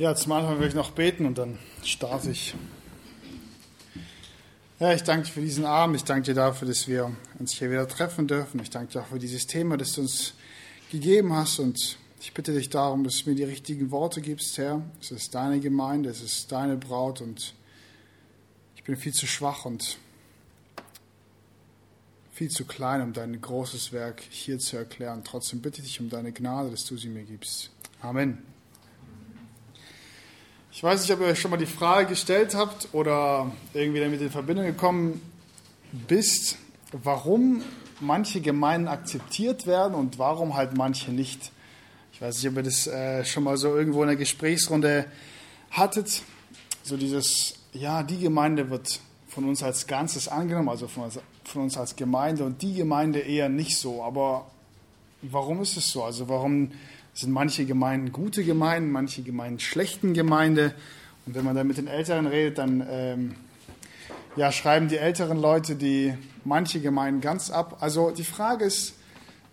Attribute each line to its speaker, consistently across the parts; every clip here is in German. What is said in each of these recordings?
Speaker 1: Ja, zum Anfang will ich noch beten und dann starte ich. Ja, ich danke dir für diesen Abend. Ich danke dir dafür, dass wir uns hier wieder treffen dürfen. Ich danke dir auch für dieses Thema, das du uns gegeben hast. Und ich bitte dich darum, dass du mir die richtigen Worte gibst, Herr. Es ist deine Gemeinde, es ist deine Braut und ich bin viel zu schwach und viel zu klein, um dein großes Werk hier zu erklären. Trotzdem bitte ich dich um deine Gnade, dass du sie mir gibst. Amen. Ich weiß nicht, ob ihr euch schon mal die Frage gestellt habt oder irgendwie damit in Verbindung gekommen bist, warum manche Gemeinden akzeptiert werden und warum halt manche nicht. Ich weiß nicht, ob ihr das äh, schon mal so irgendwo in der Gesprächsrunde hattet. So dieses, ja, die Gemeinde wird von uns als Ganzes angenommen, also von uns, von uns als Gemeinde und die Gemeinde eher nicht so. Aber warum ist es so? Also warum sind manche Gemeinden gute Gemeinden, manche Gemeinden schlechten Gemeinde. Und wenn man dann mit den Älteren redet, dann ähm, ja, schreiben die älteren Leute die manche Gemeinden ganz ab. Also die Frage ist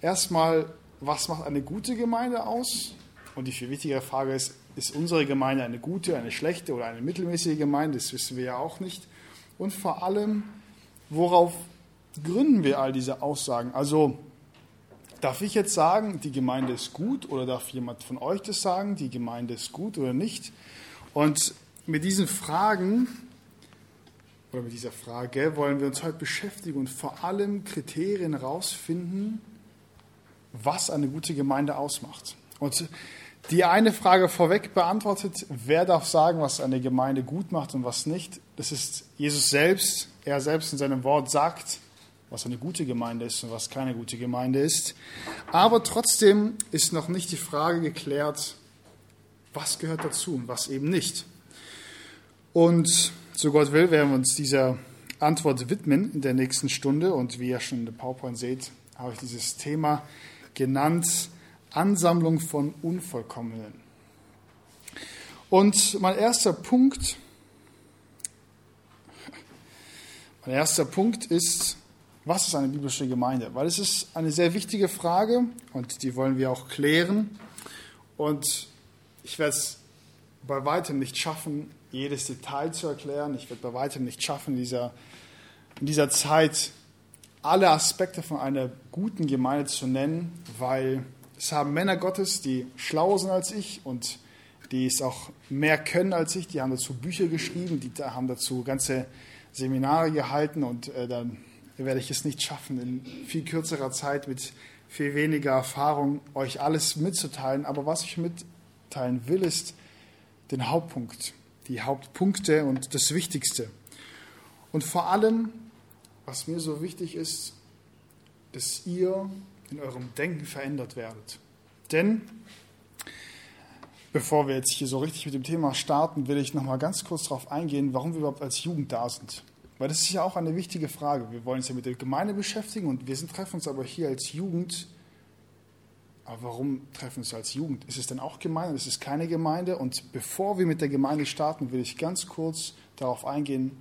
Speaker 1: erstmal, was macht eine gute Gemeinde aus? Und die viel wichtigere Frage ist, ist unsere Gemeinde eine gute, eine schlechte oder eine mittelmäßige Gemeinde? Das wissen wir ja auch nicht. Und vor allem, worauf gründen wir all diese Aussagen? Also Darf ich jetzt sagen, die Gemeinde ist gut oder darf jemand von euch das sagen, die Gemeinde ist gut oder nicht? Und mit diesen Fragen oder mit dieser Frage wollen wir uns heute beschäftigen und vor allem Kriterien herausfinden, was eine gute Gemeinde ausmacht. Und die eine Frage vorweg beantwortet, wer darf sagen, was eine Gemeinde gut macht und was nicht? Das ist Jesus selbst. Er selbst in seinem Wort sagt, was eine gute Gemeinde ist und was keine gute Gemeinde ist. Aber trotzdem ist noch nicht die Frage geklärt, was gehört dazu und was eben nicht. Und so Gott will, werden wir uns dieser Antwort widmen in der nächsten Stunde. Und wie ihr schon in der PowerPoint seht, habe ich dieses Thema genannt, Ansammlung von Unvollkommenen. Und mein erster Punkt, mein erster Punkt ist, was ist eine biblische Gemeinde? Weil es ist eine sehr wichtige Frage und die wollen wir auch klären. Und ich werde es bei weitem nicht schaffen, jedes Detail zu erklären. Ich werde bei weitem nicht schaffen, in dieser, in dieser Zeit alle Aspekte von einer guten Gemeinde zu nennen, weil es haben Männer Gottes, die schlauer sind als ich und die es auch mehr können als ich, die haben dazu Bücher geschrieben, die haben dazu ganze Seminare gehalten und äh, dann werde ich es nicht schaffen, in viel kürzerer Zeit mit viel weniger Erfahrung euch alles mitzuteilen. Aber was ich mitteilen will, ist den Hauptpunkt, die Hauptpunkte und das Wichtigste. Und vor allem, was mir so wichtig ist, dass ihr in eurem Denken verändert werdet. Denn bevor wir jetzt hier so richtig mit dem Thema starten, will ich noch mal ganz kurz darauf eingehen, warum wir überhaupt als Jugend da sind. Weil das ist ja auch eine wichtige Frage. Wir wollen uns ja mit der Gemeinde beschäftigen und wir sind, treffen uns aber hier als Jugend. Aber warum treffen wir uns als Jugend? Ist es denn auch Gemeinde? Ist es keine Gemeinde? Und bevor wir mit der Gemeinde starten, will ich ganz kurz darauf eingehen,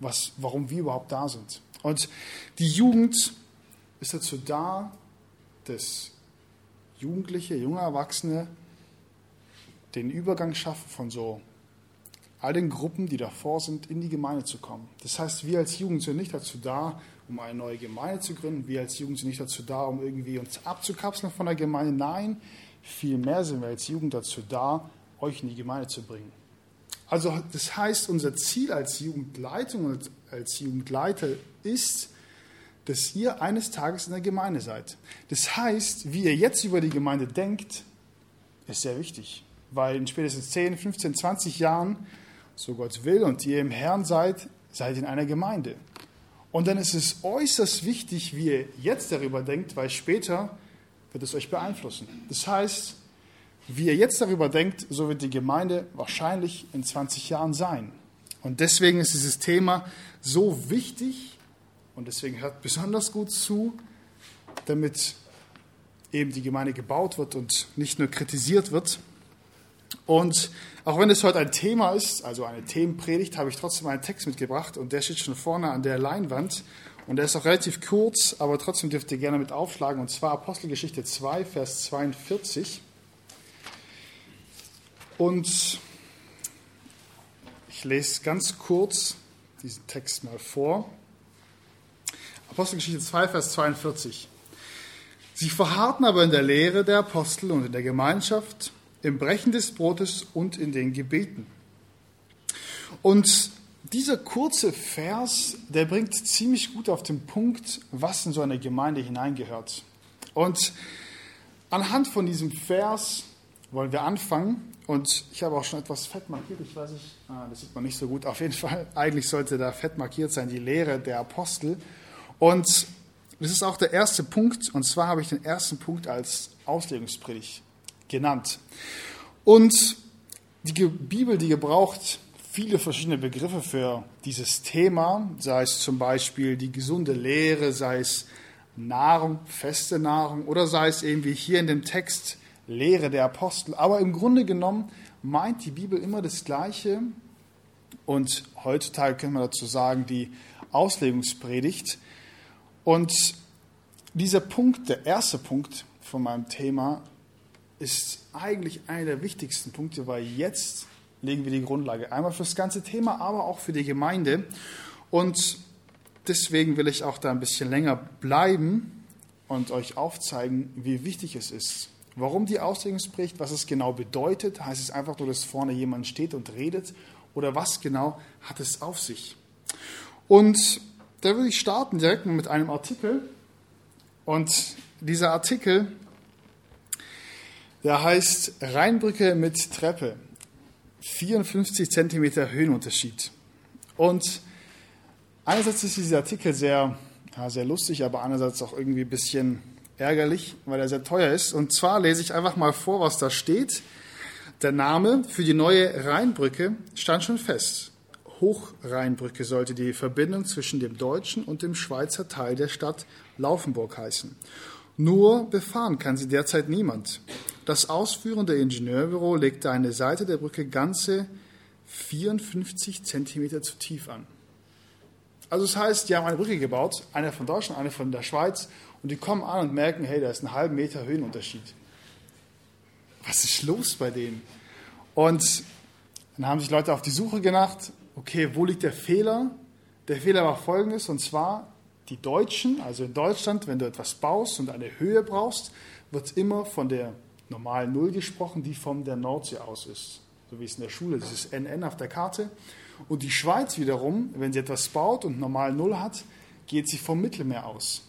Speaker 1: was, warum wir überhaupt da sind. Und die Jugend ist dazu da, dass Jugendliche, junge Erwachsene den Übergang schaffen von so all den Gruppen, die davor sind, in die Gemeinde zu kommen. Das heißt, wir als Jugend sind nicht dazu da, um eine neue Gemeinde zu gründen. Wir als Jugend sind nicht dazu da, um irgendwie uns abzukapseln von der Gemeinde. Nein, vielmehr sind wir als Jugend dazu da, euch in die Gemeinde zu bringen. Also das heißt, unser Ziel als Jugendleitung und als Jugendleiter ist, dass ihr eines Tages in der Gemeinde seid. Das heißt, wie ihr jetzt über die Gemeinde denkt, ist sehr wichtig, weil in spätestens 10, 15, 20 Jahren so Gott will, und ihr im Herrn seid, seid in einer Gemeinde. Und dann ist es äußerst wichtig, wie ihr jetzt darüber denkt, weil später wird es euch beeinflussen. Das heißt, wie ihr jetzt darüber denkt, so wird die Gemeinde wahrscheinlich in 20 Jahren sein. Und deswegen ist dieses Thema so wichtig und deswegen hört besonders gut zu, damit eben die Gemeinde gebaut wird und nicht nur kritisiert wird. Und auch wenn es heute ein Thema ist, also eine Themenpredigt, habe ich trotzdem einen Text mitgebracht und der steht schon vorne an der Leinwand. Und der ist auch relativ kurz, aber trotzdem dürft ihr gerne mit aufschlagen. Und zwar Apostelgeschichte 2, Vers 42. Und Ich lese ganz kurz diesen Text mal vor. Apostelgeschichte 2, Vers 42. Sie verharrten aber in der Lehre der Apostel und in der Gemeinschaft, im Brechen des Brotes und in den Gebeten. Und dieser kurze Vers, der bringt ziemlich gut auf den Punkt, was in so eine Gemeinde hineingehört. Und anhand von diesem Vers wollen wir anfangen. Und ich habe auch schon etwas fett markiert. Ich weiß nicht, ah, das sieht man nicht so gut. Auf jeden Fall, eigentlich sollte da fett markiert sein, die Lehre der Apostel. Und das ist auch der erste Punkt. Und zwar habe ich den ersten Punkt als Auslegungspredigt genannt. Und die Bibel, die gebraucht viele verschiedene Begriffe für dieses Thema, sei es zum Beispiel die gesunde Lehre, sei es Nahrung, feste Nahrung oder sei es eben wie hier in dem Text Lehre der Apostel. Aber im Grunde genommen meint die Bibel immer das Gleiche. Und heutzutage können wir dazu sagen, die Auslegungspredigt. Und dieser Punkt, der erste Punkt von meinem Thema, ist eigentlich einer der wichtigsten Punkte, weil jetzt legen wir die Grundlage einmal für das ganze Thema, aber auch für die Gemeinde. Und deswegen will ich auch da ein bisschen länger bleiben und euch aufzeigen, wie wichtig es ist, Warum die Auslegungspredigt, was es genau bedeutet, heißt es einfach nur, dass vorne jemand steht und redet oder was genau hat es auf sich? Und da würde ich starten direkt mit einem Artikel und dieser Artikel, der heißt Rheinbrücke mit Treppe, 54 Zentimeter Höhenunterschied. Und einerseits ist dieser Artikel sehr, ja, sehr lustig, aber andererseits auch irgendwie ein bisschen ärgerlich, weil er sehr teuer ist. Und zwar lese ich einfach mal vor, was da steht. Der Name für die neue Rheinbrücke stand schon fest. Hochrheinbrücke sollte die Verbindung zwischen dem deutschen und dem Schweizer Teil der Stadt Laufenburg heißen. Nur befahren kann sie derzeit niemand. Das ausführende Ingenieurbüro legte eine Seite der Brücke ganze 54 Zentimeter zu tief an. Also das heißt, die haben eine Brücke gebaut, eine von Deutschland, eine von der Schweiz, und die kommen an und merken, hey, da ist ein halben Meter Höhenunterschied. Was ist los bei denen? Und dann haben sich Leute auf die Suche gemacht, okay, wo liegt der Fehler? Der Fehler war folgendes, und zwar die Deutschen, also in Deutschland, wenn du etwas baust und eine Höhe brauchst, wird immer von der normalen Null gesprochen, die von der Nordsee aus ist. So wie es in der Schule, das ist NN auf der Karte. Und die Schweiz wiederum, wenn sie etwas baut und normal Null hat, geht sie vom Mittelmeer aus.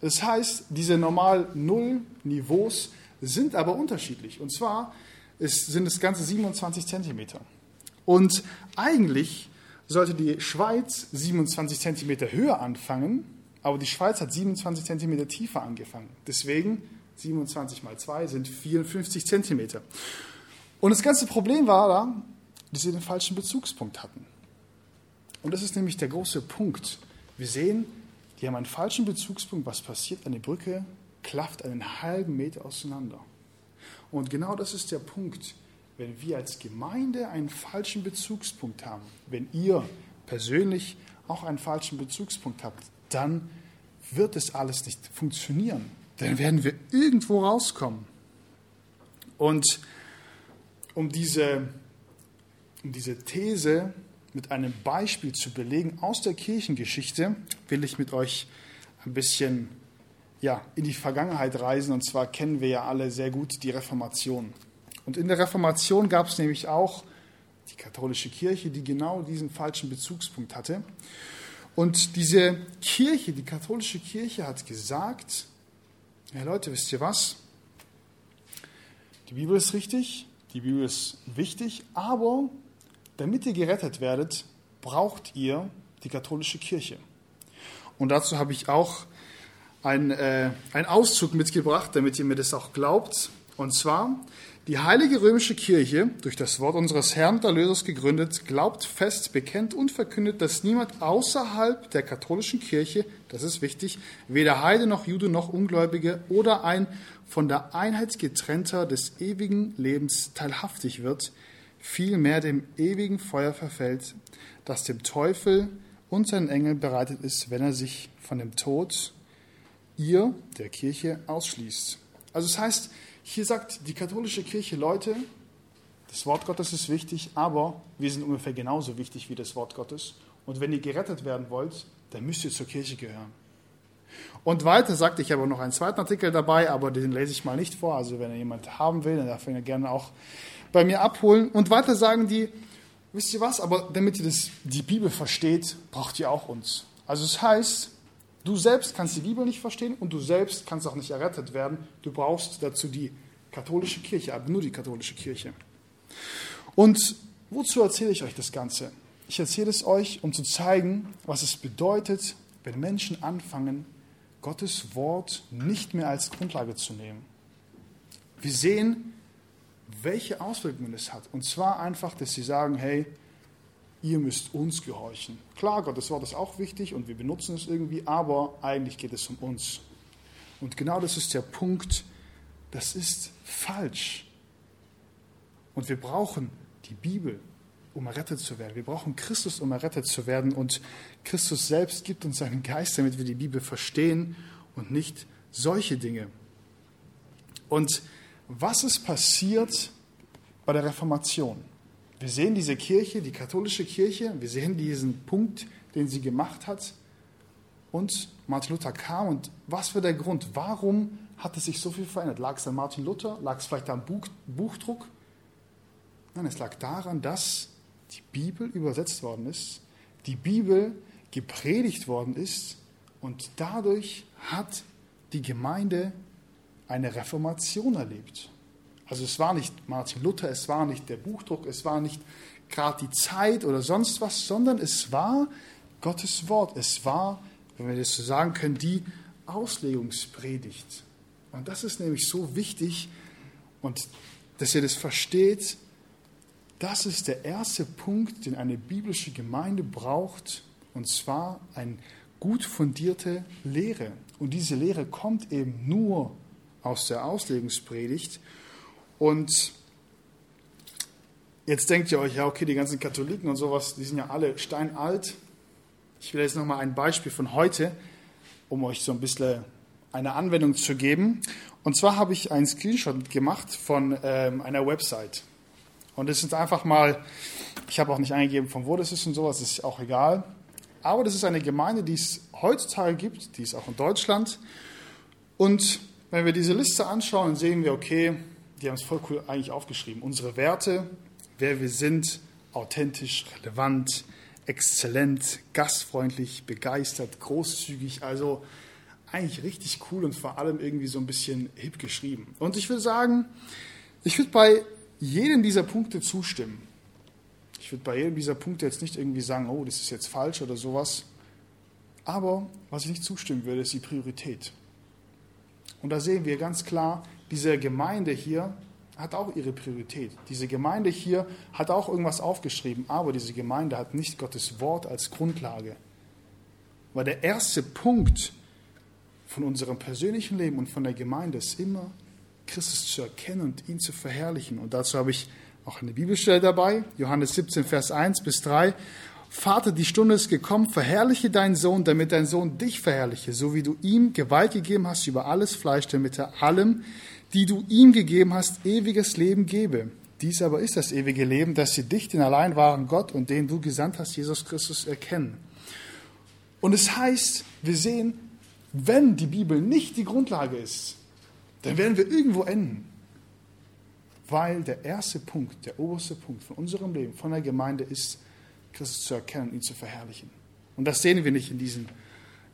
Speaker 1: Das heißt, diese normal Null-Niveaus sind aber unterschiedlich. Und zwar ist, sind das Ganze 27 Zentimeter. Und eigentlich sollte die Schweiz 27 Zentimeter höher anfangen, aber die Schweiz hat 27 Zentimeter tiefer angefangen. Deswegen 27 mal 2 sind 54 Zentimeter. Und das ganze Problem war da, dass sie den falschen Bezugspunkt hatten. Und das ist nämlich der große Punkt. Wir sehen, die haben einen falschen Bezugspunkt. Was passiert? Eine Brücke klafft einen halben Meter auseinander. Und genau das ist der Punkt. Wenn wir als Gemeinde einen falschen Bezugspunkt haben, wenn ihr persönlich auch einen falschen Bezugspunkt habt, dann wird es alles nicht funktionieren. Dann werden wir irgendwo rauskommen. Und um diese, um diese These mit einem Beispiel zu belegen aus der Kirchengeschichte, will ich mit euch ein bisschen ja, in die Vergangenheit reisen. Und zwar kennen wir ja alle sehr gut die Reformation. Und in der Reformation gab es nämlich auch die katholische Kirche, die genau diesen falschen Bezugspunkt hatte. Und diese Kirche, die katholische Kirche hat gesagt, ja Leute, wisst ihr was? Die Bibel ist richtig, die Bibel ist wichtig, aber damit ihr gerettet werdet, braucht ihr die katholische Kirche. Und dazu habe ich auch einen, äh, einen Auszug mitgebracht, damit ihr mir das auch glaubt. Und zwar, die Heilige Römische Kirche, durch das Wort unseres Herrn und Erlösers gegründet, glaubt fest, bekennt und verkündet, dass niemand außerhalb der katholischen Kirche, das ist wichtig, weder Heide noch Jude noch Ungläubige oder ein von der Einheit getrennter des ewigen Lebens teilhaftig wird, vielmehr dem ewigen Feuer verfällt, das dem Teufel und seinen Engeln bereitet ist, wenn er sich von dem Tod ihr, der Kirche, ausschließt. Also das heißt, hier sagt die katholische Kirche, Leute, Das Wort Gottes ist wichtig, aber wir sind ungefähr genauso wichtig wie das Wort Gottes. Und wenn ihr gerettet werden wollt, dann müsst ihr zur Kirche gehören. Und weiter sagte ich aber noch einen zweiten Artikel dabei, aber den lese ich mal nicht vor. Also wenn er jemand haben will, dann darf er ihn gerne auch bei mir abholen. Und weiter sagen die, wisst ihr was, aber damit ihr das, die Bibel versteht, braucht ihr auch uns. Also es heißt, du selbst kannst die Bibel nicht verstehen und du selbst kannst auch nicht errettet werden. Du brauchst dazu die katholische Kirche, aber nur die katholische Kirche. Und wozu erzähle ich euch das Ganze? Ich erzähle es euch, um zu zeigen, was es bedeutet, wenn Menschen anfangen, Gottes Wort nicht mehr als Grundlage zu nehmen. Wir sehen, welche Auswirkungen es hat. Und zwar einfach, dass sie sagen, hey, ihr müsst uns gehorchen. Klar, Gottes Wort ist auch wichtig und wir benutzen es irgendwie, aber eigentlich geht es um uns. Und genau das ist der Punkt, das ist falsch. Und wir brauchen die Bibel, um errettet zu werden. Wir brauchen Christus, um errettet zu werden. Und Christus selbst gibt uns seinen Geist, damit wir die Bibel verstehen und nicht solche Dinge. Und was ist passiert bei der Reformation? Wir sehen diese Kirche, die katholische Kirche, wir sehen diesen Punkt, den sie gemacht hat. Und Martin Luther kam. Und was war der Grund? Warum hat es sich so viel verändert? Lag es an Martin Luther? Lag es vielleicht am Buch, Buchdruck? Nein, es lag daran, dass die Bibel übersetzt worden ist, die Bibel gepredigt worden ist und dadurch hat die Gemeinde eine Reformation erlebt. Also es war nicht Martin Luther, es war nicht der Buchdruck, es war nicht gerade die Zeit oder sonst was, sondern es war Gottes Wort. Es war, wenn wir das so sagen können, die Auslegungspredigt. Und das ist nämlich so wichtig und dass ihr das versteht, das ist der erste Punkt, den eine biblische Gemeinde braucht, und zwar eine gut fundierte Lehre. Und diese Lehre kommt eben nur aus der Auslegungspredigt. Und jetzt denkt ihr euch, ja, okay, die ganzen Katholiken und sowas, die sind ja alle steinalt. Ich will jetzt nochmal ein Beispiel von heute, um euch so ein bisschen eine Anwendung zu geben. Und zwar habe ich einen Screenshot gemacht von ähm, einer Website. Und es ist einfach mal, ich habe auch nicht eingegeben, von wo das ist und sowas, ist auch egal. Aber das ist eine Gemeinde, die es heutzutage gibt, die ist auch in Deutschland. Und wenn wir diese Liste anschauen, sehen wir, okay, die haben es voll cool eigentlich aufgeschrieben. Unsere Werte, wer wir sind, authentisch, relevant, exzellent, gastfreundlich, begeistert, großzügig. Also eigentlich richtig cool und vor allem irgendwie so ein bisschen hip geschrieben. Und ich würde sagen, ich würde bei jedem dieser Punkte zustimmen. Ich würde bei jedem dieser Punkte jetzt nicht irgendwie sagen, oh, das ist jetzt falsch oder sowas. Aber was ich nicht zustimmen würde, ist die Priorität. Und da sehen wir ganz klar, diese Gemeinde hier hat auch ihre Priorität. Diese Gemeinde hier hat auch irgendwas aufgeschrieben, aber diese Gemeinde hat nicht Gottes Wort als Grundlage. Weil der erste Punkt von unserem persönlichen Leben und von der Gemeinde ist immer Christus zu erkennen und ihn zu verherrlichen. Und dazu habe ich auch eine Bibelstelle dabei, Johannes 17, Vers 1 bis 3. Vater, die Stunde ist gekommen, verherrliche deinen Sohn, damit dein Sohn dich verherrliche, so wie du ihm Gewalt gegeben hast über alles Fleisch, damit er allem, die du ihm gegeben hast, ewiges Leben gebe. Dies aber ist das ewige Leben, dass sie dich, den allein wahren Gott und den du gesandt hast, Jesus Christus, erkennen. Und es heißt, wir sehen, wenn die Bibel nicht die Grundlage ist, dann werden wir irgendwo enden. Weil der erste Punkt, der oberste Punkt von unserem Leben, von der Gemeinde ist, Christus zu erkennen und ihn zu verherrlichen. Und das sehen wir nicht in, diesen,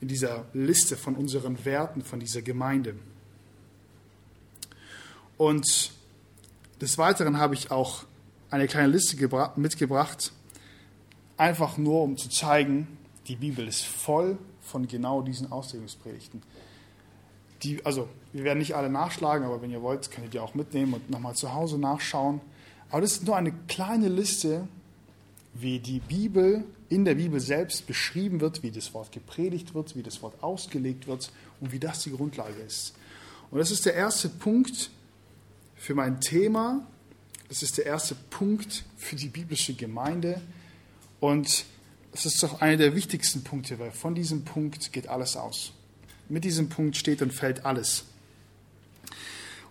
Speaker 1: in dieser Liste von unseren Werten, von dieser Gemeinde. Und des Weiteren habe ich auch eine kleine Liste mitgebracht, einfach nur um zu zeigen, die Bibel ist voll von genau diesen Auslegungspredigten die, also wir werden nicht alle nachschlagen, aber wenn ihr wollt, könnt ihr die auch mitnehmen und nochmal zu Hause nachschauen. Aber das ist nur eine kleine Liste, wie die Bibel in der Bibel selbst beschrieben wird, wie das Wort gepredigt wird, wie das Wort ausgelegt wird und wie das die Grundlage ist. Und das ist der erste Punkt für mein Thema. Das ist der erste Punkt für die biblische Gemeinde. Und das ist doch einer der wichtigsten Punkte, weil von diesem Punkt geht alles aus. Mit diesem Punkt steht und fällt alles.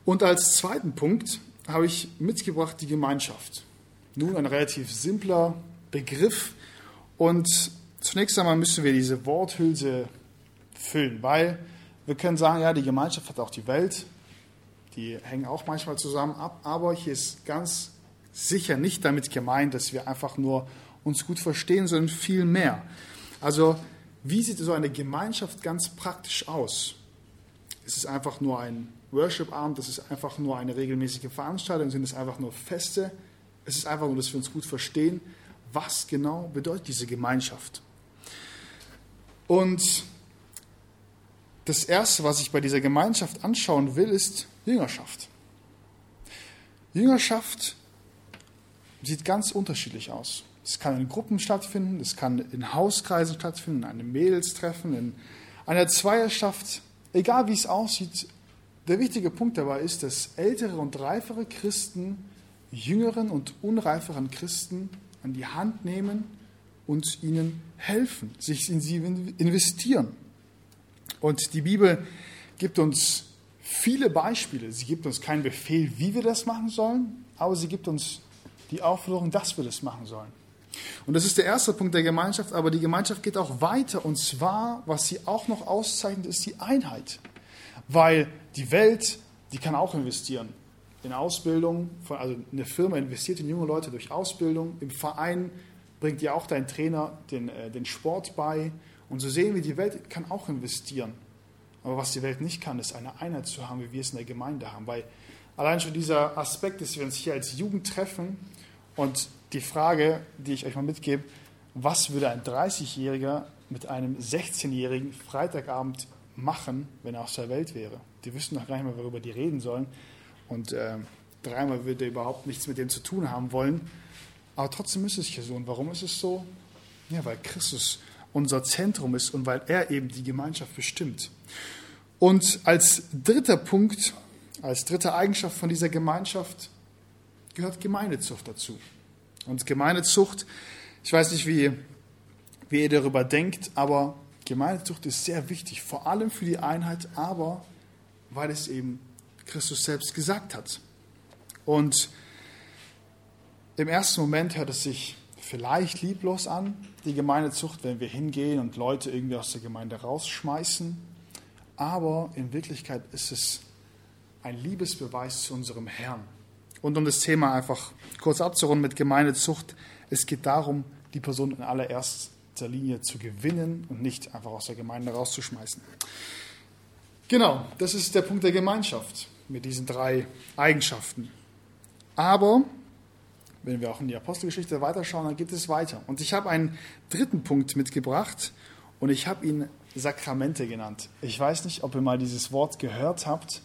Speaker 1: Und als zweiten Punkt habe ich mitgebracht die Gemeinschaft. Nun ein relativ simpler Begriff und zunächst einmal müssen wir diese Worthülse füllen, weil wir können sagen, ja, die Gemeinschaft hat auch die Welt, die hängen auch manchmal zusammen ab, aber hier ist ganz sicher nicht damit gemeint, dass wir einfach nur uns gut verstehen, sondern viel mehr. Also, wie sieht so eine Gemeinschaft ganz praktisch aus? Ist es einfach nur ein Worship-Abend, ist es einfach nur eine regelmäßige Veranstaltung, sind es einfach nur Feste? Es ist einfach nur, dass wir uns gut verstehen, was genau bedeutet diese Gemeinschaft. Und das Erste, was ich bei dieser Gemeinschaft anschauen will, ist Jüngerschaft. Jüngerschaft sieht ganz unterschiedlich aus. Es kann in Gruppen stattfinden, es kann in Hauskreisen stattfinden, in einem Mädelstreffen, in einer Zweierschaft. Egal wie es aussieht, der wichtige Punkt dabei ist, dass ältere und reifere Christen jüngeren und unreiferen Christen an die Hand nehmen und ihnen helfen, sich in sie investieren. Und die Bibel gibt uns viele Beispiele. Sie gibt uns keinen Befehl, wie wir das machen sollen, aber sie gibt uns die Aufforderung, dass wir das machen sollen. Und das ist der erste Punkt der Gemeinschaft, aber die Gemeinschaft geht auch weiter. Und zwar, was sie auch noch auszeichnet, ist die Einheit. Weil die Welt, die kann auch investieren in Ausbildung. Also eine Firma investiert in junge Leute durch Ausbildung. Im Verein bringt dir auch dein Trainer den, äh, den Sport bei. Und so sehen wir, die Welt kann auch investieren. Aber was die Welt nicht kann, ist eine Einheit zu haben, wie wir es in der Gemeinde haben. Weil allein schon dieser Aspekt, dass wir uns hier als Jugend treffen und die Frage, die ich euch mal mitgebe, was würde ein 30-Jähriger mit einem 16-jährigen Freitagabend machen, wenn er aus der Welt wäre? Die wüssten noch gar nicht mehr, worüber die reden sollen. Und äh, dreimal würde er überhaupt nichts mit dem zu tun haben wollen. Aber trotzdem ist es hier so. Und warum ist es so? Ja, weil Christus unser Zentrum ist und weil er eben die Gemeinschaft bestimmt. Und als dritter Punkt, als dritte Eigenschaft von dieser Gemeinschaft gehört Gemeindezucht dazu. Und Gemeindezucht, ich weiß nicht, wie, wie ihr darüber denkt, aber Gemeindezucht ist sehr wichtig, vor allem für die Einheit, aber weil es eben Christus selbst gesagt hat. Und im ersten Moment hört es sich vielleicht lieblos an, die Gemeindezucht, wenn wir hingehen und Leute irgendwie aus der Gemeinde rausschmeißen. Aber in Wirklichkeit ist es ein Liebesbeweis zu unserem Herrn. Und um das Thema einfach kurz abzurunden mit Gemeindezucht, es geht darum, die Person in allererster Linie zu gewinnen und nicht einfach aus der Gemeinde rauszuschmeißen. Genau, das ist der Punkt der Gemeinschaft mit diesen drei Eigenschaften. Aber wenn wir auch in die Apostelgeschichte weiterschauen, dann geht es weiter. Und ich habe einen dritten Punkt mitgebracht und ich habe ihn Sakramente genannt. Ich weiß nicht, ob ihr mal dieses Wort gehört habt.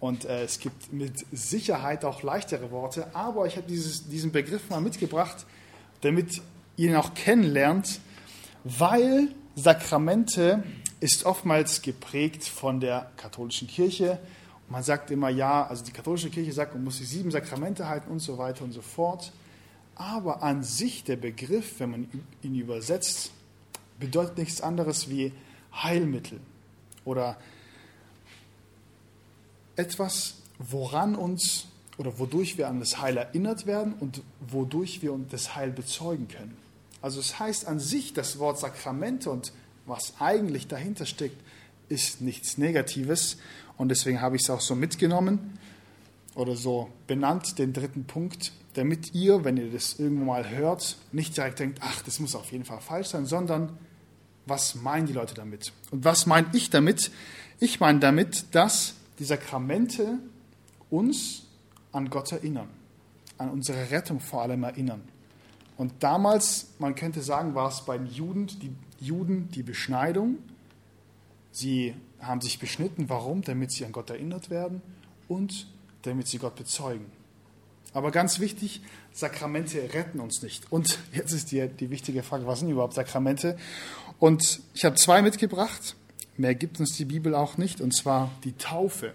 Speaker 1: Und äh, es gibt mit Sicherheit auch leichtere Worte, aber ich habe diesen Begriff mal mitgebracht, damit ihr ihn auch kennenlernt, weil Sakramente ist oftmals geprägt von der katholischen Kirche. Man sagt immer, ja, also die katholische Kirche sagt, man muss die sieben Sakramente halten und so weiter und so fort. Aber an sich der Begriff, wenn man ihn übersetzt, bedeutet nichts anderes wie Heilmittel oder etwas, woran uns oder wodurch wir an das Heil erinnert werden und wodurch wir das Heil bezeugen können. Also es heißt an sich, das Wort Sakramente und was eigentlich dahinter steckt, ist nichts Negatives. Und deswegen habe ich es auch so mitgenommen oder so benannt, den dritten Punkt, damit ihr, wenn ihr das irgendwo mal hört, nicht direkt denkt, ach, das muss auf jeden Fall falsch sein, sondern was meinen die Leute damit? Und was meine ich damit? Ich meine damit, dass die Sakramente uns an Gott erinnern, an unsere Rettung vor allem erinnern. Und damals, man könnte sagen, war es bei den Juden die, Juden die Beschneidung. Sie haben sich beschnitten. Warum? Damit sie an Gott erinnert werden und damit sie Gott bezeugen. Aber ganz wichtig, Sakramente retten uns nicht. Und jetzt ist die, die wichtige Frage, was sind überhaupt Sakramente? Und ich habe zwei mitgebracht. Mehr gibt uns die Bibel auch nicht, und zwar die Taufe.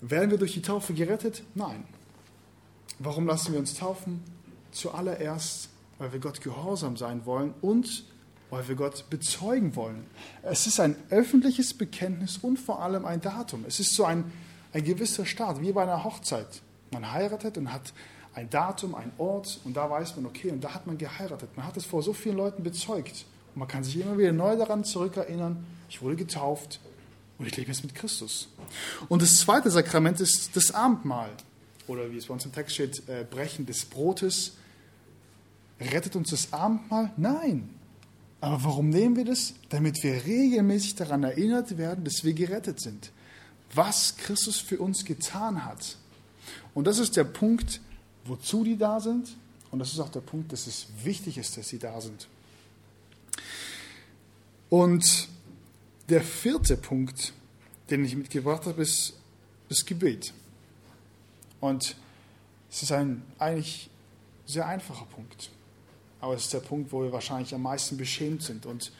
Speaker 1: Werden wir durch die Taufe gerettet? Nein. Warum lassen wir uns taufen? Zuallererst, weil wir Gott gehorsam sein wollen und weil wir Gott bezeugen wollen. Es ist ein öffentliches Bekenntnis und vor allem ein Datum. Es ist so ein, ein gewisser Start, wie bei einer Hochzeit. Man heiratet und hat ein Datum, ein Ort und da weiß man, okay, und da hat man geheiratet. Man hat es vor so vielen Leuten bezeugt. Und man kann sich immer wieder neu daran zurückerinnern, ich wurde getauft und ich lebe jetzt mit Christus. Und das zweite Sakrament ist das Abendmahl. Oder wie es bei uns im Text steht, äh, Brechen des Brotes. Rettet uns das Abendmahl? Nein. Aber warum nehmen wir das? Damit wir regelmäßig daran erinnert werden, dass wir gerettet sind. Was Christus für uns getan hat. Und das ist der Punkt, wozu die da sind. Und das ist auch der Punkt, dass es wichtig ist, dass sie da sind. Und der vierte Punkt, den ich mitgebracht habe, ist das Gebet. Und es ist ein eigentlich sehr einfacher Punkt. Aber es ist der Punkt, wo wir wahrscheinlich am meisten beschämt sind. Und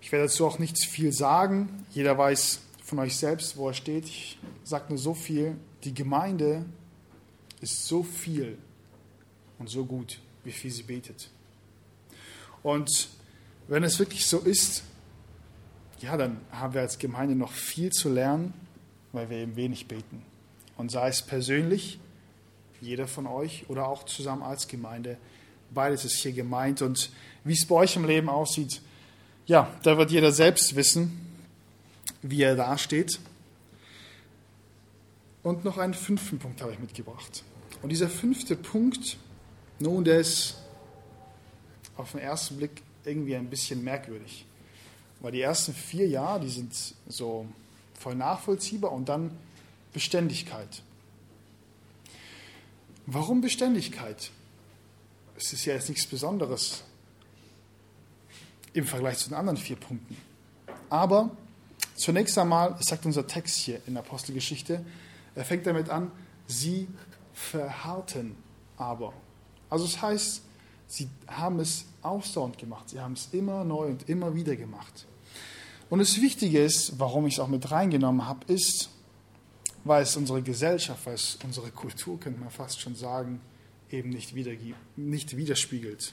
Speaker 1: ich werde dazu auch nicht viel sagen. Jeder weiß von euch selbst, wo er steht. Ich sage nur so viel. Die Gemeinde ist so viel und so gut, wie viel sie betet. Und wenn es wirklich so ist, ja, dann haben wir als Gemeinde noch viel zu lernen, weil wir eben wenig beten. Und sei es persönlich, jeder von euch, oder auch zusammen als Gemeinde, beides ist hier gemeint. Und wie es bei euch im Leben aussieht, ja, da wird jeder selbst wissen, wie er dasteht. Und noch einen fünften Punkt habe ich mitgebracht. Und dieser fünfte Punkt, nun, der ist auf den ersten Blick irgendwie ein bisschen merkwürdig. Weil die ersten vier Jahre, die sind so voll nachvollziehbar und dann Beständigkeit. Warum Beständigkeit? Es ist ja jetzt nichts Besonderes im Vergleich zu den anderen vier Punkten. Aber zunächst einmal, es sagt unser Text hier in der Apostelgeschichte, er fängt damit an, sie verharrten aber. Also es das heißt, sie haben es ausdauernd gemacht, sie haben es immer neu und immer wieder gemacht. Und das Wichtige ist, warum ich es auch mit reingenommen habe, ist, weil es unsere Gesellschaft, weil es unsere Kultur, könnte man fast schon sagen, eben nicht, nicht widerspiegelt.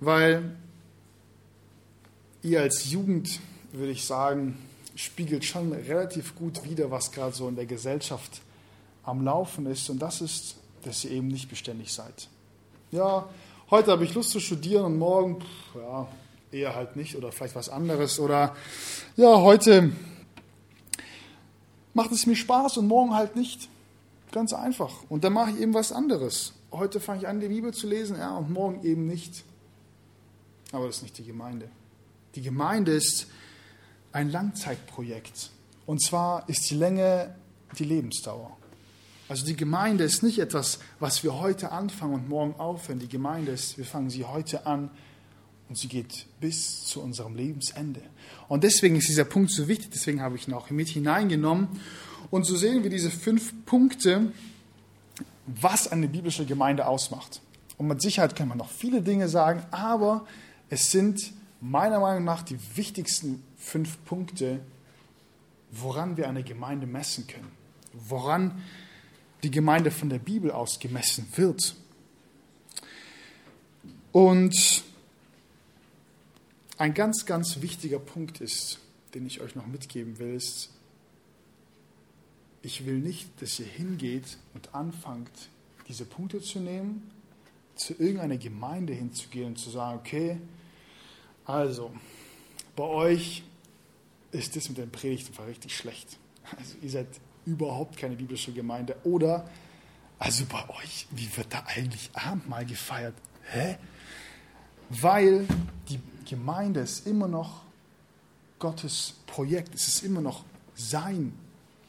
Speaker 1: Weil ihr als Jugend, würde ich sagen, spiegelt schon relativ gut wider, was gerade so in der Gesellschaft am Laufen ist. Und das ist, dass ihr eben nicht beständig seid. Ja, heute habe ich Lust zu studieren und morgen, pff, ja, eher halt nicht oder vielleicht was anderes. Oder ja, heute macht es mir Spaß und morgen halt nicht. Ganz einfach. Und dann mache ich eben was anderes. Heute fange ich an, die Bibel zu lesen, ja, und morgen eben nicht. Aber das ist nicht die Gemeinde. Die Gemeinde ist ein Langzeitprojekt. Und zwar ist die Länge die Lebensdauer. Also die Gemeinde ist nicht etwas, was wir heute anfangen und morgen aufhören. Die Gemeinde ist, wir fangen sie heute an und sie geht bis zu unserem Lebensende. Und deswegen ist dieser Punkt so wichtig, deswegen habe ich ihn auch mit hineingenommen. Und so sehen wir diese fünf Punkte, was eine biblische Gemeinde ausmacht. Und mit Sicherheit kann man noch viele Dinge sagen, aber es sind meiner Meinung nach die wichtigsten fünf Punkte, woran wir eine Gemeinde messen können. Woran die Gemeinde von der Bibel aus gemessen wird. Und ein ganz, ganz wichtiger Punkt ist, den ich euch noch mitgeben will, ist, ich will nicht, dass ihr hingeht und anfangt, diese Punkte zu nehmen, zu irgendeiner Gemeinde hinzugehen und zu sagen, okay, also, bei euch ist das mit den Predigten richtig schlecht. Also ihr seid überhaupt keine biblische Gemeinde. Oder, also bei euch, wie wird da eigentlich Abendmahl gefeiert? Hä? Weil die Gemeinde ist immer noch Gottes Projekt. Es ist immer noch sein,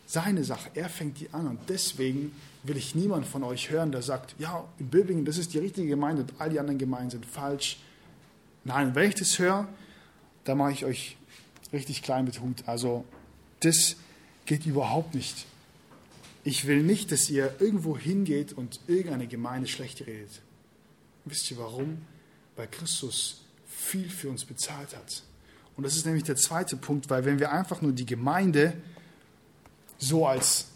Speaker 1: seine Sache. Er fängt die an. Und deswegen will ich niemand von euch hören, der sagt, ja, in Böbingen, das ist die richtige Gemeinde und all die anderen Gemeinden sind falsch. Nein, wenn ich das höre, dann mache ich euch richtig klein mit Hut. Also das geht überhaupt nicht. Ich will nicht, dass ihr irgendwo hingeht und irgendeine Gemeinde schlecht redet. Wisst ihr warum? Weil Christus viel für uns bezahlt hat. Und das ist nämlich der zweite Punkt, weil wenn wir einfach nur die Gemeinde so als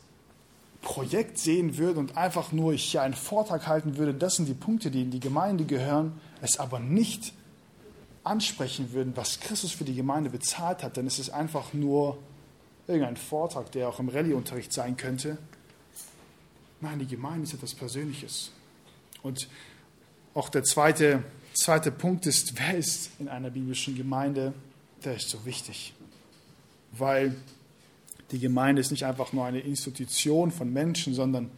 Speaker 1: Projekt sehen würden und einfach nur ich hier einen Vortrag halten würde, das sind die Punkte, die in die Gemeinde gehören, es aber nicht ansprechen würden, was Christus für die Gemeinde bezahlt hat, dann ist es einfach nur irgendein Vortrag, der auch im Rallye-Unterricht sein könnte, Nein, die Gemeinde ist etwas Persönliches. Und auch der zweite, zweite Punkt ist, wer ist in einer biblischen Gemeinde? Der ist so wichtig. Weil die Gemeinde ist nicht einfach nur eine Institution von Menschen, sondern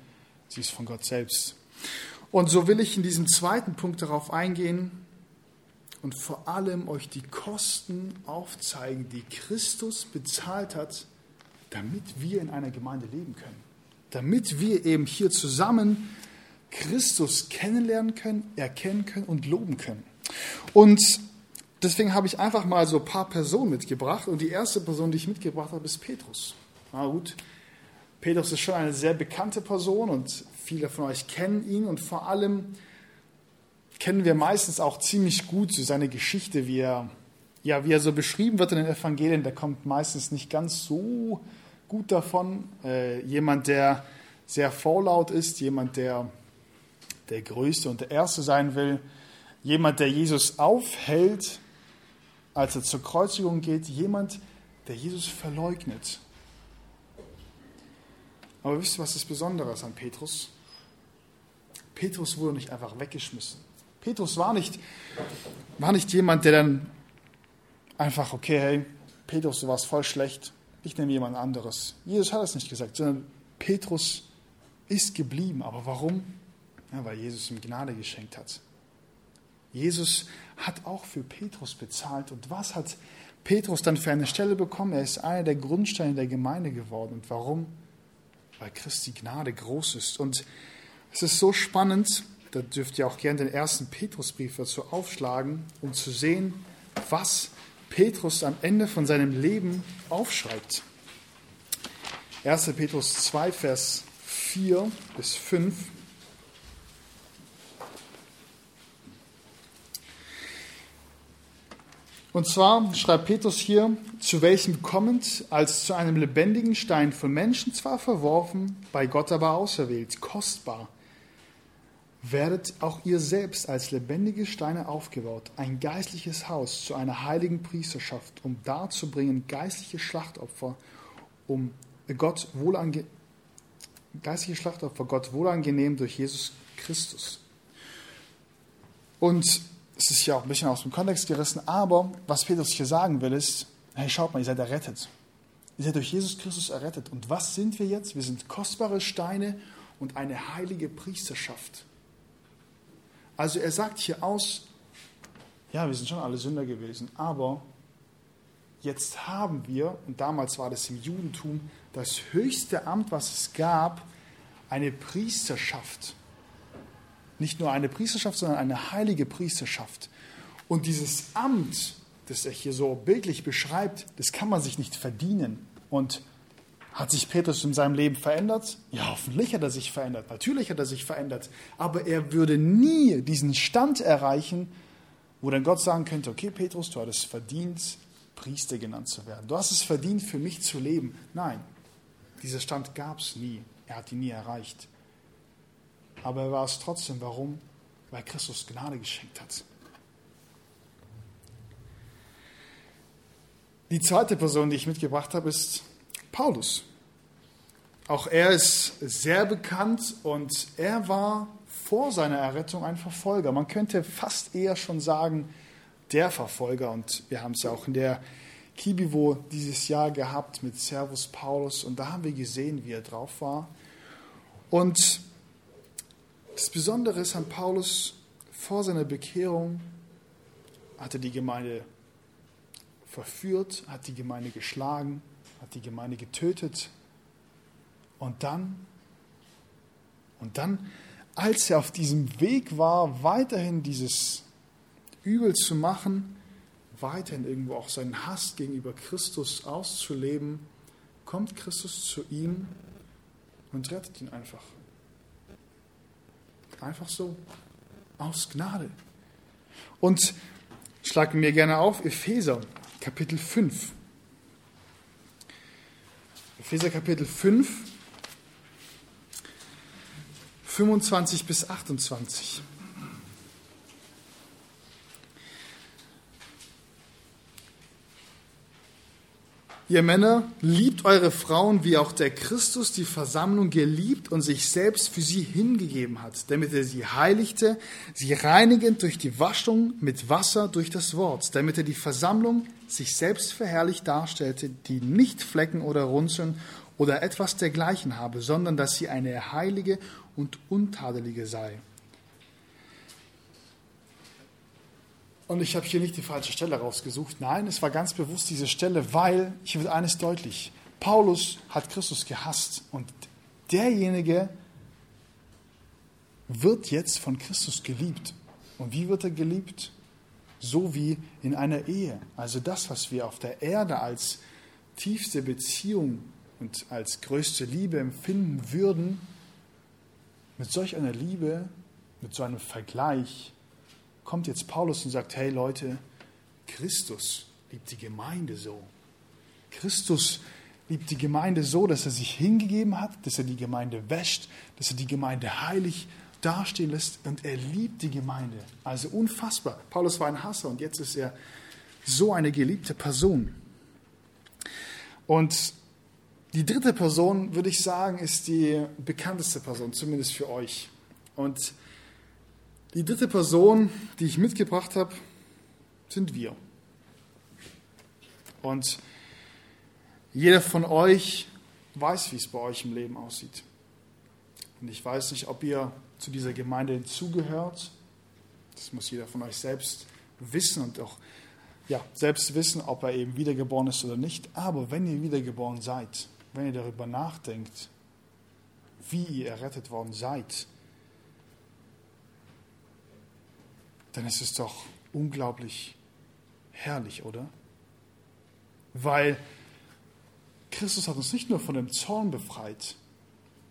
Speaker 1: sie ist von Gott selbst. Und so will ich in diesem zweiten Punkt darauf eingehen und vor allem euch die Kosten aufzeigen, die Christus bezahlt hat, damit wir in einer Gemeinde leben können. Damit wir eben hier zusammen Christus kennenlernen können, erkennen können und loben können. Und deswegen habe ich einfach mal so ein paar Personen mitgebracht. Und die erste Person, die ich mitgebracht habe, ist Petrus. Na gut, Petrus ist schon eine sehr bekannte Person und viele von euch kennen ihn. Und vor allem kennen wir meistens auch ziemlich gut so seine Geschichte, wie er, ja, wie er so beschrieben wird in den Evangelien. Der kommt meistens nicht ganz so gut davon. Äh, jemand, der sehr vorlaut ist, jemand, der der Größte und der Erste sein will, jemand, der Jesus aufhält, als er zur Kreuzigung geht, jemand, der Jesus verleugnet. Aber wisst ihr, was das Besondere ist an Petrus? Petrus wurde nicht einfach weggeschmissen. Petrus war nicht, war nicht jemand, der dann einfach, okay, hey, Petrus, du warst voll schlecht, ich nehme jemand anderes. Jesus hat es nicht gesagt, sondern Petrus ist geblieben. Aber warum? Ja, weil Jesus ihm Gnade geschenkt hat. Jesus hat auch für Petrus bezahlt. Und was hat Petrus dann für eine Stelle bekommen? Er ist einer der Grundsteine der Gemeinde geworden. Und warum? Weil Christi Gnade groß ist. Und es ist so spannend, da dürft ihr auch gerne den ersten Petrusbrief dazu aufschlagen, um zu sehen, was Petrus am Ende von seinem Leben aufschreibt. 1. Petrus 2, Vers 4 bis 5. Und zwar schreibt Petrus hier, zu welchem kommend, als zu einem lebendigen Stein von Menschen zwar verworfen, bei Gott aber auserwählt, kostbar, werdet auch ihr selbst als lebendige Steine aufgebaut, ein geistliches Haus zu einer heiligen Priesterschaft, um darzubringen geistliche Schlachtopfer, um Gott wohlange geistliche Schlachtopfer Gott wohlangenehm durch Jesus Christus. Und es ist ja auch ein bisschen aus dem Kontext gerissen, aber was Petrus hier sagen will, ist, hey, schaut mal, ihr seid errettet. Ihr seid durch Jesus Christus errettet. Und was sind wir jetzt? Wir sind kostbare Steine und eine heilige Priesterschaft. Also er sagt hier aus, ja, wir sind schon alle Sünder gewesen, aber jetzt haben wir, und damals war das im Judentum, das höchste Amt, was es gab, eine Priesterschaft nicht nur eine Priesterschaft, sondern eine heilige Priesterschaft. Und dieses Amt, das er hier so bildlich beschreibt, das kann man sich nicht verdienen. Und hat sich Petrus in seinem Leben verändert? Ja, hoffentlich hat er sich verändert. Natürlich hat er sich verändert. Aber er würde nie diesen Stand erreichen, wo dann Gott sagen könnte, okay Petrus, du hattest verdient, Priester genannt zu werden. Du hast es verdient, für mich zu leben. Nein, dieser Stand gab es nie. Er hat ihn nie erreicht aber er war es trotzdem. Warum? Weil Christus Gnade geschenkt hat. Die zweite Person, die ich mitgebracht habe, ist Paulus. Auch er ist sehr bekannt und er war vor seiner Errettung ein Verfolger. Man könnte fast eher schon sagen, der Verfolger. Und wir haben es ja auch in der Kibivo dieses Jahr gehabt mit Servus Paulus und da haben wir gesehen, wie er drauf war. Und das Besondere ist an Paulus, vor seiner Bekehrung hat er die Gemeinde verführt, hat die Gemeinde geschlagen, hat die Gemeinde getötet. Und dann, und dann, als er auf diesem Weg war, weiterhin dieses Übel zu machen, weiterhin irgendwo auch seinen Hass gegenüber Christus auszuleben, kommt Christus zu ihm und rettet ihn einfach. Einfach so. Aus Gnade. Und schlagen mir gerne auf Epheser Kapitel 5. Epheser Kapitel 5, 25 bis 28. Ihr Männer, liebt eure Frauen, wie auch der Christus die Versammlung geliebt und sich selbst für sie hingegeben hat, damit er sie heiligte, sie reinigend durch die Waschung mit Wasser durch das Wort, damit er die Versammlung sich selbst verherrlicht darstellte, die nicht Flecken oder Runzeln oder etwas dergleichen habe, sondern dass sie eine heilige und untadelige sei. Und ich habe hier nicht die falsche Stelle rausgesucht. Nein, es war ganz bewusst diese Stelle, weil hier wird eines deutlich. Paulus hat Christus gehasst und derjenige wird jetzt von Christus geliebt. Und wie wird er geliebt? So wie in einer Ehe. Also das, was wir auf der Erde als tiefste Beziehung und als größte Liebe empfinden würden, mit solch einer Liebe, mit so einem Vergleich, kommt jetzt Paulus und sagt, hey Leute, Christus liebt die Gemeinde so. Christus liebt die Gemeinde so, dass er sich hingegeben hat, dass er die Gemeinde wäscht, dass er die Gemeinde heilig dastehen lässt und er liebt die Gemeinde. Also unfassbar. Paulus war ein Hasser und jetzt ist er so eine geliebte Person. Und die dritte Person, würde ich sagen, ist die bekannteste Person, zumindest für euch. Und die dritte Person, die ich mitgebracht habe, sind wir. Und jeder von euch weiß, wie es bei euch im Leben aussieht. Und ich weiß nicht, ob ihr zu dieser Gemeinde hinzugehört. Das muss jeder von euch selbst wissen und auch ja, selbst wissen, ob er eben wiedergeboren ist oder nicht. Aber wenn ihr wiedergeboren seid, wenn ihr darüber nachdenkt, wie ihr errettet worden seid, dann ist es doch unglaublich herrlich, oder? Weil Christus hat uns nicht nur von dem Zorn befreit.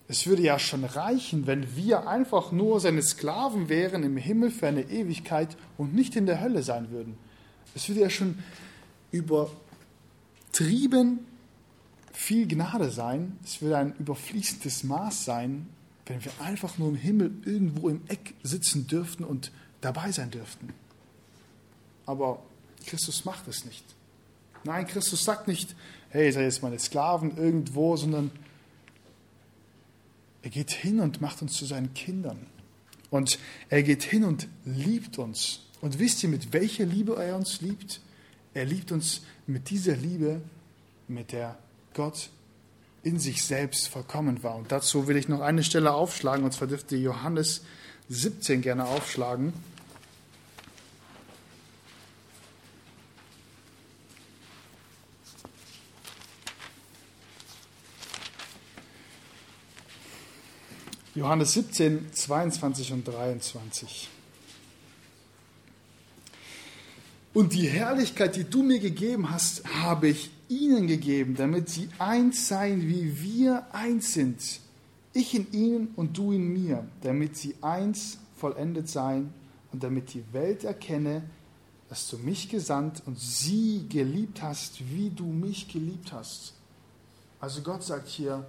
Speaker 1: Es würde ja schon reichen, wenn wir einfach nur seine Sklaven wären im Himmel für eine Ewigkeit und nicht in der Hölle sein würden. Es würde ja schon übertrieben viel Gnade sein. Es würde ein überfließendes Maß sein, wenn wir einfach nur im Himmel irgendwo im Eck sitzen dürften und dabei sein dürften. Aber Christus macht es nicht. Nein, Christus sagt nicht, hey, seid jetzt meine Sklaven irgendwo, sondern er geht hin und macht uns zu seinen Kindern. Und er geht hin und liebt uns. Und wisst ihr, mit welcher Liebe er uns liebt? Er liebt uns mit dieser Liebe, mit der Gott in sich selbst vollkommen war. Und dazu will ich noch eine Stelle aufschlagen, und zwar dürfte Johannes 17 gerne aufschlagen. Johannes 17, 22 und 23. Und die Herrlichkeit, die du mir gegeben hast, habe ich ihnen gegeben, damit sie eins seien, wie wir eins sind ich in ihnen und du in mir, damit sie eins vollendet seien und damit die Welt erkenne, dass du mich gesandt und sie geliebt hast, wie du mich geliebt hast. Also Gott sagt hier,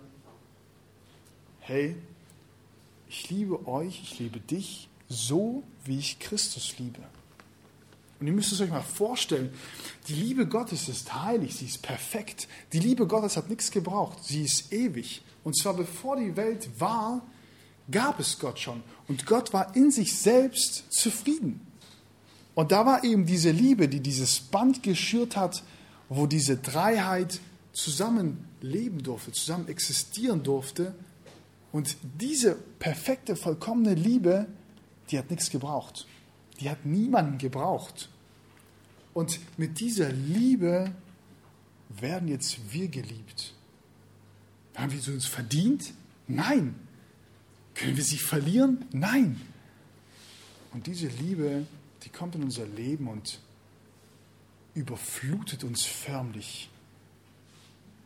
Speaker 1: hey, ich liebe euch, ich liebe dich so, wie ich Christus liebe. Und ihr müsst es euch mal vorstellen, die Liebe Gottes ist heilig, sie ist perfekt. Die Liebe Gottes hat nichts gebraucht, sie ist ewig. Und zwar bevor die Welt war, gab es Gott schon. Und Gott war in sich selbst zufrieden. Und da war eben diese Liebe, die dieses Band geschürt hat, wo diese Dreiheit zusammen leben durfte, zusammen existieren durfte. Und diese perfekte, vollkommene Liebe, die hat nichts gebraucht. Die hat niemanden gebraucht. Und mit dieser Liebe werden jetzt wir geliebt. Haben wir sie uns verdient? Nein. Können wir sie verlieren? Nein. Und diese Liebe, die kommt in unser Leben und überflutet uns förmlich.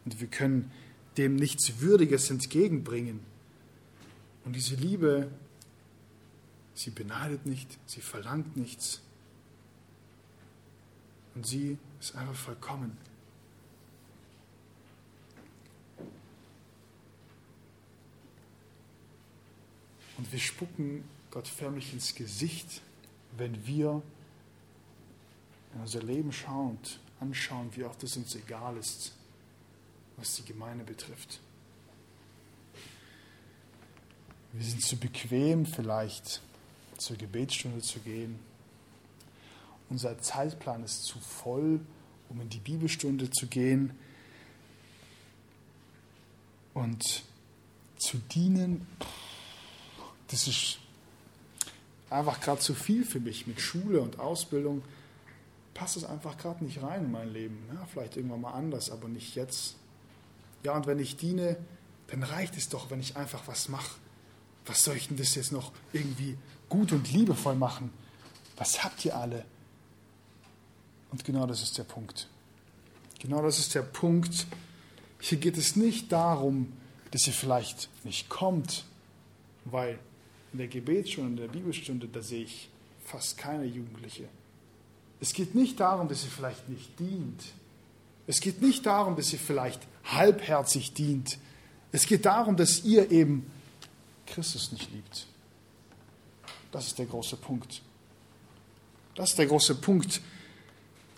Speaker 1: Und wir können dem nichts Würdiges entgegenbringen. Und diese Liebe, sie beneidet nicht, sie verlangt nichts. Und sie ist einfach vollkommen. Und wir spucken Gott förmlich ins Gesicht, wenn wir in unser Leben schauen und anschauen, wie oft es uns egal ist, was die Gemeinde betrifft. Wir sind zu bequem vielleicht zur Gebetsstunde zu gehen. Unser Zeitplan ist zu voll, um in die Bibelstunde zu gehen und zu dienen. Das ist einfach gerade zu viel für mich mit Schule und Ausbildung. Passt es einfach gerade nicht rein in mein Leben. Ja, vielleicht irgendwann mal anders, aber nicht jetzt. Ja, und wenn ich diene, dann reicht es doch, wenn ich einfach was mache was soll ich denn das jetzt noch irgendwie gut und liebevoll machen? Was habt ihr alle? Und genau das ist der Punkt. Genau das ist der Punkt. Hier geht es nicht darum, dass ihr vielleicht nicht kommt, weil in der Gebetsstunde, in der Bibelstunde, da sehe ich fast keine Jugendliche. Es geht nicht darum, dass ihr vielleicht nicht dient. Es geht nicht darum, dass ihr vielleicht halbherzig dient. Es geht darum, dass ihr eben Christus nicht liebt. Das ist der große Punkt. Das ist der große Punkt.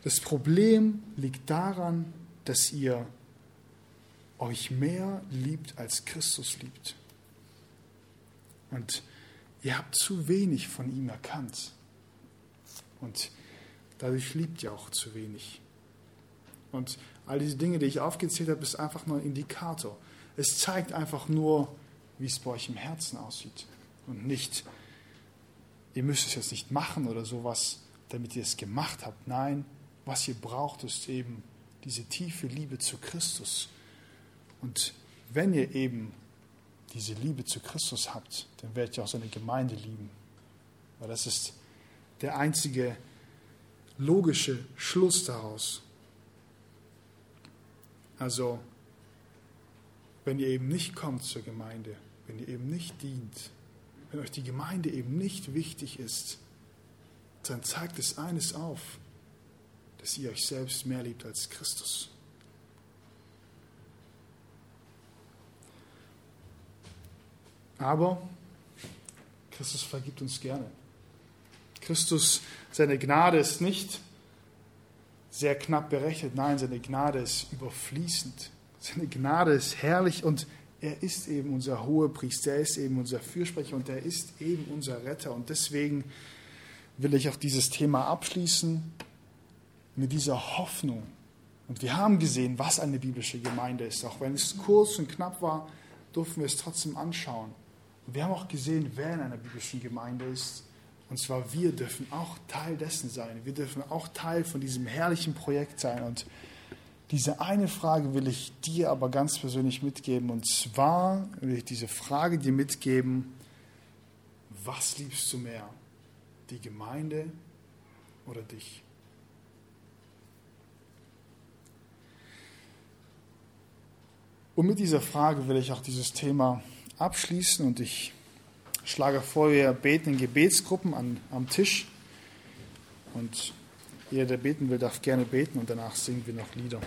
Speaker 1: Das Problem liegt daran, dass ihr euch mehr liebt, als Christus liebt. Und ihr habt zu wenig von ihm erkannt. Und dadurch liebt ihr auch zu wenig. Und all diese Dinge, die ich aufgezählt habe, ist einfach nur ein Indikator. Es zeigt einfach nur, wie es bei euch im Herzen aussieht. Und nicht, ihr müsst es jetzt nicht machen oder sowas, damit ihr es gemacht habt. Nein, was ihr braucht, ist eben diese tiefe Liebe zu Christus. Und wenn ihr eben diese Liebe zu Christus habt, dann werdet ihr auch seine Gemeinde lieben. Weil das ist der einzige logische Schluss daraus. Also, wenn ihr eben nicht kommt zur Gemeinde, wenn ihr eben nicht dient, wenn euch die Gemeinde eben nicht wichtig ist, dann zeigt es eines auf, dass ihr euch selbst mehr liebt als Christus. Aber Christus vergibt uns gerne. Christus, seine Gnade ist nicht sehr knapp berechnet, nein, seine Gnade ist überfließend. Seine Gnade ist herrlich und er ist eben unser Hohepriester, er ist eben unser Fürsprecher und er ist eben unser Retter. Und deswegen will ich auch dieses Thema abschließen mit dieser Hoffnung. Und wir haben gesehen, was eine biblische Gemeinde ist. Auch wenn es kurz und knapp war, durften wir es trotzdem anschauen. Und wir haben auch gesehen, wer in einer biblischen Gemeinde ist. Und zwar wir dürfen auch Teil dessen sein. Wir dürfen auch Teil von diesem herrlichen Projekt sein. Und diese eine Frage will ich dir aber ganz persönlich mitgeben. Und zwar will ich diese Frage dir mitgeben, was liebst du mehr? Die Gemeinde oder dich? Und mit dieser Frage will ich auch dieses Thema abschließen und ich schlage vor, wir beten in Gebetsgruppen an, am Tisch und jeder, der beten will, darf gerne beten und danach singen wir noch Lieder.